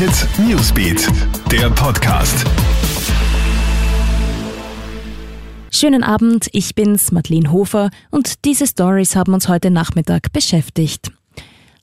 Hit Newsbeat, der Podcast. Schönen Abend, ich bin's, Madeleine Hofer, und diese Stories haben uns heute Nachmittag beschäftigt.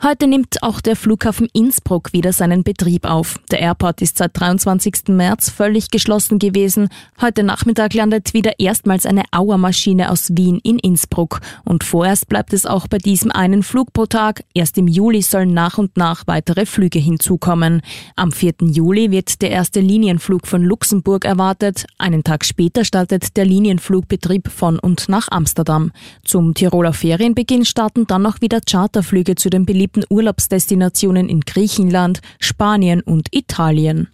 Heute nimmt auch der Flughafen Innsbruck wieder seinen Betrieb auf. Der Airport ist seit 23. März völlig geschlossen gewesen. Heute Nachmittag landet wieder erstmals eine Auermaschine aus Wien in Innsbruck. Und vorerst bleibt es auch bei diesem einen Flug pro Tag. Erst im Juli sollen nach und nach weitere Flüge hinzukommen. Am 4. Juli wird der erste Linienflug von Luxemburg erwartet. Einen Tag später startet der Linienflugbetrieb von und nach Amsterdam. Zum Tiroler Ferienbeginn starten dann noch wieder Charterflüge zu den beliebten beliebten Urlaubsdestinationen in Griechenland, Spanien und Italien.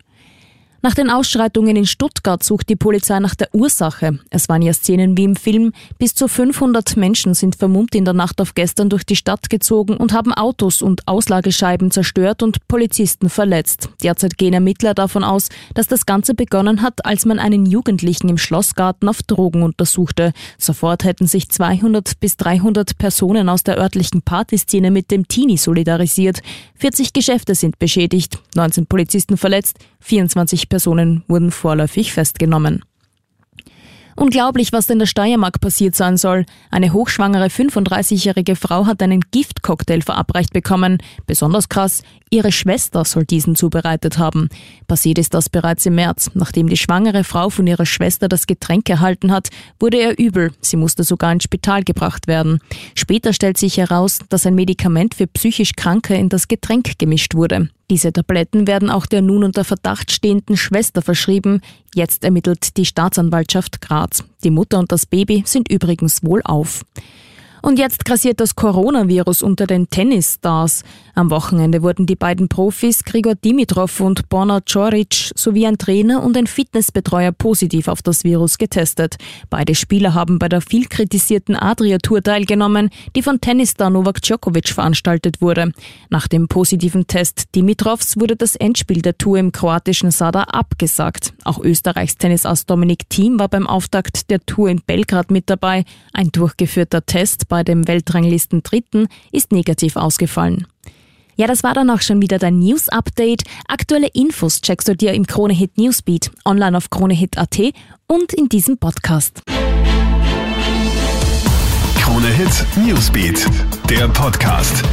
Nach den Ausschreitungen in Stuttgart sucht die Polizei nach der Ursache. Es waren ja Szenen wie im Film. Bis zu 500 Menschen sind vermummt in der Nacht auf gestern durch die Stadt gezogen und haben Autos und Auslagescheiben zerstört und Polizisten verletzt. Derzeit gehen Ermittler davon aus, dass das Ganze begonnen hat, als man einen Jugendlichen im Schlossgarten auf Drogen untersuchte. Sofort hätten sich 200 bis 300 Personen aus der örtlichen Partyszene mit dem Teenie solidarisiert. 40 Geschäfte sind beschädigt, 19 Polizisten verletzt, 24 Personen wurden vorläufig festgenommen. Unglaublich, was in der Steiermark passiert sein soll. Eine hochschwangere 35-jährige Frau hat einen Giftcocktail verabreicht bekommen. Besonders krass, ihre Schwester soll diesen zubereitet haben. Passiert ist das bereits im März. Nachdem die schwangere Frau von ihrer Schwester das Getränk erhalten hat, wurde er übel. Sie musste sogar ins Spital gebracht werden. Später stellt sich heraus, dass ein Medikament für psychisch Kranke in das Getränk gemischt wurde. Diese Tabletten werden auch der nun unter Verdacht stehenden Schwester verschrieben. Jetzt ermittelt die Staatsanwaltschaft Graz. Die Mutter und das Baby sind übrigens wohl auf. Und jetzt grassiert das Coronavirus unter den Tennisstars. Am Wochenende wurden die beiden Profis Grigor Dimitrov und Borna Coric sowie ein Trainer und ein Fitnessbetreuer positiv auf das Virus getestet. Beide Spieler haben bei der viel kritisierten Adria-Tour teilgenommen, die von Tennisstar Novak Djokovic veranstaltet wurde. Nach dem positiven Test Dimitrovs wurde das Endspiel der Tour im kroatischen Sada abgesagt. Auch Österreichs Tennisass Dominik Thiem war beim Auftakt der Tour in Belgrad mit dabei. Ein durchgeführter Test bei dem Weltranglisten Dritten ist negativ ausgefallen. Ja, das war dann auch schon wieder dein News-Update. Aktuelle Infos checkst du dir im Kronehit Newsbeat, online auf kronehit.at und in diesem Podcast. Kronehit Newsbeat, der Podcast.